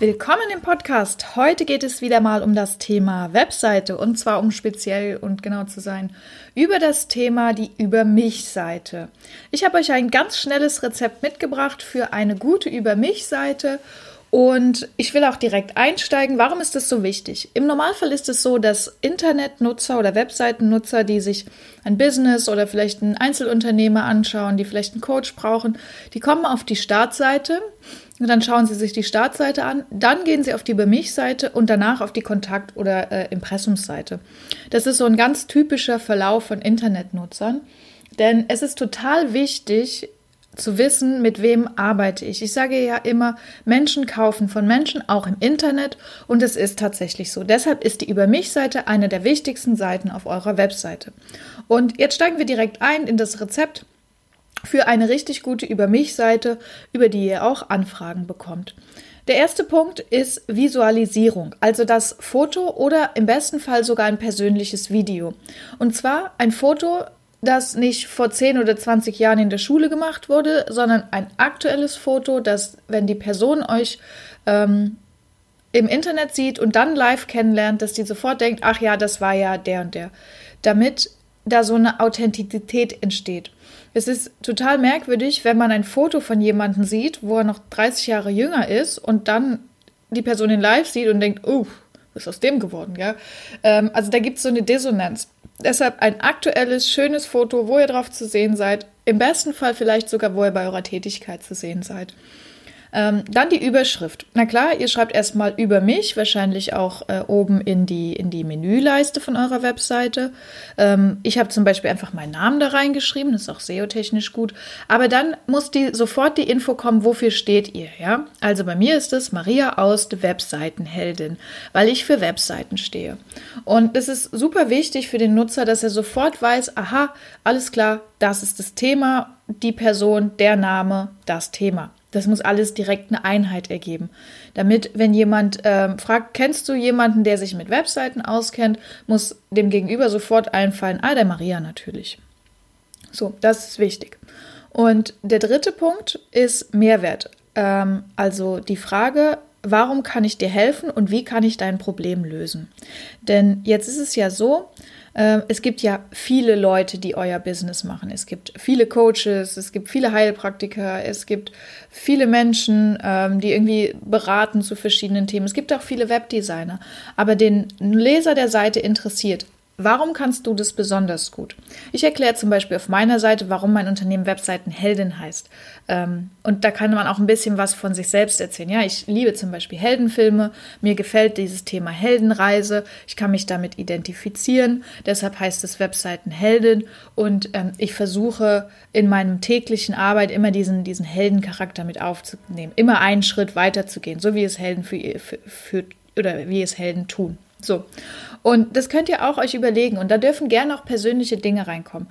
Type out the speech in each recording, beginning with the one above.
Willkommen im Podcast. Heute geht es wieder mal um das Thema Webseite und zwar um speziell und genau zu sein über das Thema die Über mich Seite. Ich habe euch ein ganz schnelles Rezept mitgebracht für eine gute Über mich Seite und ich will auch direkt einsteigen. Warum ist das so wichtig? Im Normalfall ist es so, dass Internetnutzer oder Webseitennutzer, die sich ein Business oder vielleicht ein Einzelunternehmer anschauen, die vielleicht einen Coach brauchen, die kommen auf die Startseite dann schauen sie sich die Startseite an, dann gehen sie auf die Über mich-Seite und danach auf die Kontakt- oder äh, Impressumsseite. Das ist so ein ganz typischer Verlauf von Internetnutzern. Denn es ist total wichtig, zu wissen, mit wem arbeite ich. Ich sage ja immer, Menschen kaufen von Menschen, auch im Internet, und es ist tatsächlich so. Deshalb ist die Über mich-Seite eine der wichtigsten Seiten auf eurer Webseite. Und jetzt steigen wir direkt ein in das Rezept für eine richtig gute Über mich-Seite, über die ihr auch Anfragen bekommt. Der erste Punkt ist Visualisierung, also das Foto oder im besten Fall sogar ein persönliches Video. Und zwar ein Foto, das nicht vor 10 oder 20 Jahren in der Schule gemacht wurde, sondern ein aktuelles Foto, das, wenn die Person euch ähm, im Internet sieht und dann live kennenlernt, dass die sofort denkt, ach ja, das war ja der und der. Damit da so eine Authentizität entsteht. Es ist total merkwürdig, wenn man ein Foto von jemandem sieht, wo er noch 30 Jahre jünger ist und dann die Person in live sieht und denkt, oh, was ist aus dem geworden, ja? Ähm, also da gibt es so eine Dissonanz. Deshalb ein aktuelles, schönes Foto, wo ihr drauf zu sehen seid. Im besten Fall vielleicht sogar, wo ihr bei eurer Tätigkeit zu sehen seid. Ähm, dann die Überschrift. Na klar, ihr schreibt erstmal über mich, wahrscheinlich auch äh, oben in die, in die Menüleiste von eurer Webseite. Ähm, ich habe zum Beispiel einfach meinen Namen da reingeschrieben, das ist auch SEO-technisch gut. Aber dann muss die, sofort die Info kommen, wofür steht ihr, ja? Also bei mir ist es Maria Aust, Webseitenheldin, weil ich für Webseiten stehe. Und es ist super wichtig für den Nutzer, dass er sofort weiß, aha, alles klar, das ist das Thema, die Person, der Name, das Thema. Das muss alles direkt eine Einheit ergeben. Damit, wenn jemand ähm, fragt, kennst du jemanden, der sich mit Webseiten auskennt, muss dem Gegenüber sofort einfallen, ah, der Maria natürlich. So, das ist wichtig. Und der dritte Punkt ist Mehrwert. Ähm, also die Frage, warum kann ich dir helfen und wie kann ich dein Problem lösen? Denn jetzt ist es ja so, es gibt ja viele Leute, die euer Business machen. Es gibt viele Coaches, es gibt viele Heilpraktiker, es gibt viele Menschen, ähm, die irgendwie beraten zu verschiedenen Themen. Es gibt auch viele Webdesigner. Aber den Leser der Seite interessiert, Warum kannst du das besonders gut? Ich erkläre zum Beispiel auf meiner Seite, warum mein Unternehmen Webseitenheldin heißt. Ähm, und da kann man auch ein bisschen was von sich selbst erzählen. Ja, ich liebe zum Beispiel Heldenfilme. Mir gefällt dieses Thema Heldenreise. Ich kann mich damit identifizieren. Deshalb heißt es Webseitenheldin. Und ähm, ich versuche in meinem täglichen Arbeit immer diesen, diesen Heldencharakter mit aufzunehmen. Immer einen Schritt weiter zu gehen, so wie es Helden für, für, für oder wie es Helden tun. So. Und das könnt ihr auch euch überlegen. Und da dürfen gerne auch persönliche Dinge reinkommen.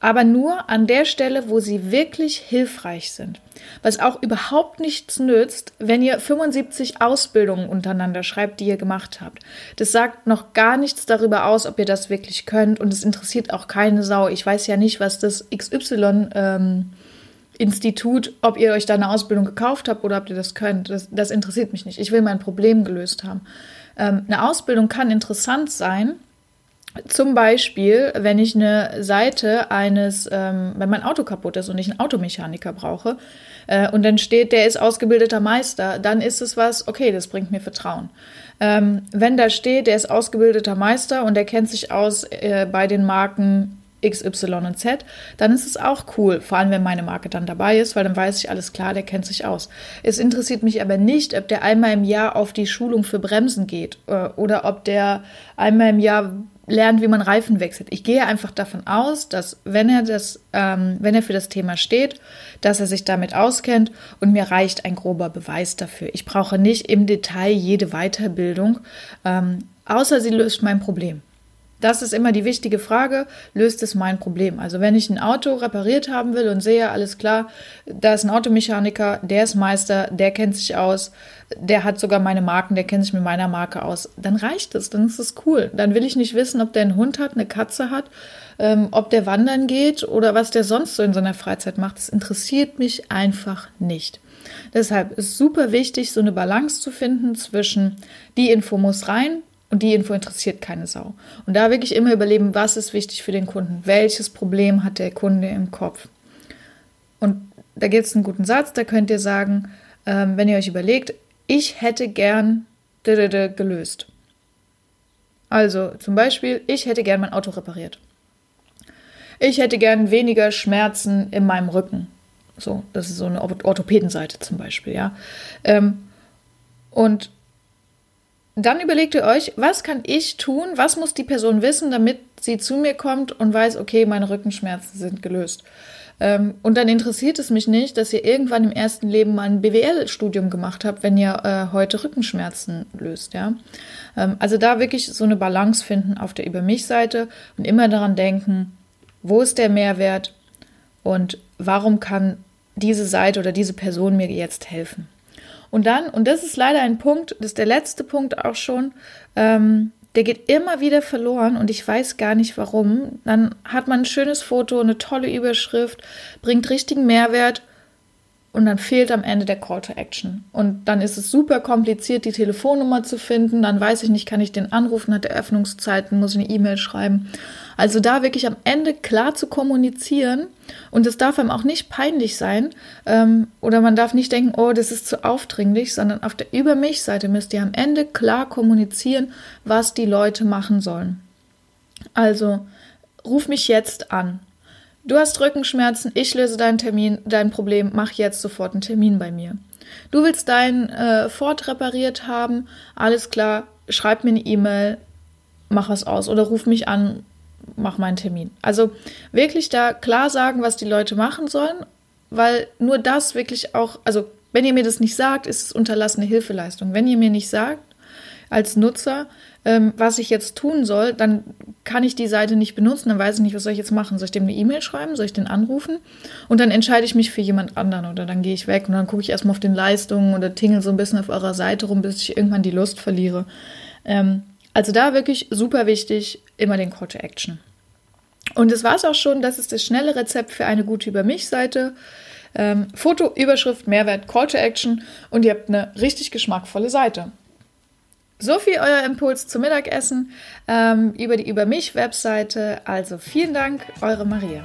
Aber nur an der Stelle, wo sie wirklich hilfreich sind. Was auch überhaupt nichts nützt, wenn ihr 75 Ausbildungen untereinander schreibt, die ihr gemacht habt. Das sagt noch gar nichts darüber aus, ob ihr das wirklich könnt. Und es interessiert auch keine Sau. Ich weiß ja nicht, was das XY ähm, Institut, ob ihr euch da eine Ausbildung gekauft habt oder ob ihr das könnt. Das, das interessiert mich nicht. Ich will mein Problem gelöst haben. Ähm, eine Ausbildung kann interessant sein. Zum Beispiel, wenn ich eine Seite eines, ähm, wenn mein Auto kaputt ist und ich einen Automechaniker brauche äh, und dann steht, der ist ausgebildeter Meister, dann ist es was, okay, das bringt mir Vertrauen. Ähm, wenn da steht, der ist ausgebildeter Meister und der kennt sich aus äh, bei den Marken X, Y und Z, dann ist es auch cool, vor allem wenn meine Marke dann dabei ist, weil dann weiß ich alles klar, der kennt sich aus. Es interessiert mich aber nicht, ob der einmal im Jahr auf die Schulung für Bremsen geht äh, oder ob der einmal im Jahr lernt, wie man Reifen wechselt. Ich gehe einfach davon aus, dass wenn er das, ähm, wenn er für das Thema steht, dass er sich damit auskennt und mir reicht ein grober Beweis dafür. Ich brauche nicht im Detail jede Weiterbildung, ähm, außer sie löst mein Problem. Das ist immer die wichtige Frage, löst es mein Problem? Also wenn ich ein Auto repariert haben will und sehe, alles klar, da ist ein Automechaniker, der ist Meister, der kennt sich aus, der hat sogar meine Marken, der kennt sich mit meiner Marke aus, dann reicht es, dann ist es cool. Dann will ich nicht wissen, ob der einen Hund hat, eine Katze hat, ähm, ob der wandern geht oder was der sonst so in seiner Freizeit macht. Das interessiert mich einfach nicht. Deshalb ist super wichtig, so eine Balance zu finden zwischen die Info muss rein, und die Info interessiert keine Sau. Und da wirklich immer überleben, was ist wichtig für den Kunden? Welches Problem hat der Kunde im Kopf? Und da gibt es einen guten Satz, da könnt ihr sagen, ähm, wenn ihr euch überlegt, ich hätte gern gelöst. Also zum Beispiel, ich hätte gern mein Auto repariert. Ich hätte gern weniger Schmerzen in meinem Rücken. So, das ist so eine Orthopädenseite zum Beispiel, ja. Ähm, und dann überlegt ihr euch, was kann ich tun, was muss die Person wissen, damit sie zu mir kommt und weiß, okay, meine Rückenschmerzen sind gelöst. Ähm, und dann interessiert es mich nicht, dass ihr irgendwann im ersten Leben mal ein BWL-Studium gemacht habt, wenn ihr äh, heute Rückenschmerzen löst, ja. Ähm, also da wirklich so eine Balance finden auf der Über mich-Seite und immer daran denken, wo ist der Mehrwert und warum kann diese Seite oder diese Person mir jetzt helfen. Und dann, und das ist leider ein Punkt, das ist der letzte Punkt auch schon, ähm, der geht immer wieder verloren und ich weiß gar nicht warum. Dann hat man ein schönes Foto, eine tolle Überschrift, bringt richtigen Mehrwert und dann fehlt am Ende der Call to Action. Und dann ist es super kompliziert, die Telefonnummer zu finden. Dann weiß ich nicht, kann ich den anrufen, hat er Öffnungszeiten, muss ich eine E-Mail schreiben. Also da wirklich am Ende klar zu kommunizieren und es darf einem auch nicht peinlich sein ähm, oder man darf nicht denken, oh, das ist zu aufdringlich, sondern auf der Über mich-Seite müsst ihr am Ende klar kommunizieren, was die Leute machen sollen. Also ruf mich jetzt an. Du hast Rückenschmerzen, ich löse deinen Termin, dein Problem, mach jetzt sofort einen Termin bei mir. Du willst dein äh, Ford repariert haben, alles klar, schreib mir eine E-Mail, mach was aus oder ruf mich an, mach meinen Termin. Also wirklich da klar sagen, was die Leute machen sollen, weil nur das wirklich auch, also wenn ihr mir das nicht sagt, ist es unterlassene Hilfeleistung. Wenn ihr mir nicht sagt, als Nutzer, ähm, was ich jetzt tun soll, dann kann ich die Seite nicht benutzen, dann weiß ich nicht, was soll ich jetzt machen. Soll ich dem eine E-Mail schreiben? Soll ich den anrufen? Und dann entscheide ich mich für jemand anderen oder dann gehe ich weg und dann gucke ich erstmal auf den Leistungen oder tingel so ein bisschen auf eurer Seite rum, bis ich irgendwann die Lust verliere. Ähm, also da wirklich super wichtig, immer den Call to Action. Und das war es auch schon. Das ist das schnelle Rezept für eine gute Über mich-Seite. Ähm, Foto, Überschrift, Mehrwert, Call to Action und ihr habt eine richtig geschmackvolle Seite. So viel euer Impuls zum Mittagessen ähm, über die Über mich Webseite. Also vielen Dank, eure Maria.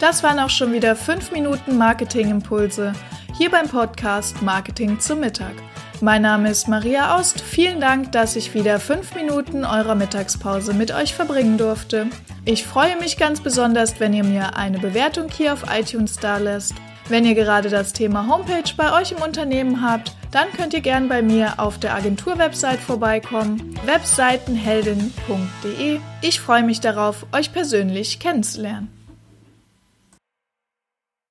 Das waren auch schon wieder 5 Minuten Marketing-Impulse hier beim Podcast Marketing zum Mittag. Mein Name ist Maria Aust. Vielen Dank, dass ich wieder 5 Minuten eurer Mittagspause mit euch verbringen durfte. Ich freue mich ganz besonders, wenn ihr mir eine Bewertung hier auf iTunes da lässt wenn ihr gerade das Thema Homepage bei euch im Unternehmen habt, dann könnt ihr gern bei mir auf der Agentur-Website vorbeikommen, webseitenheldin.de. Ich freue mich darauf, euch persönlich kennenzulernen.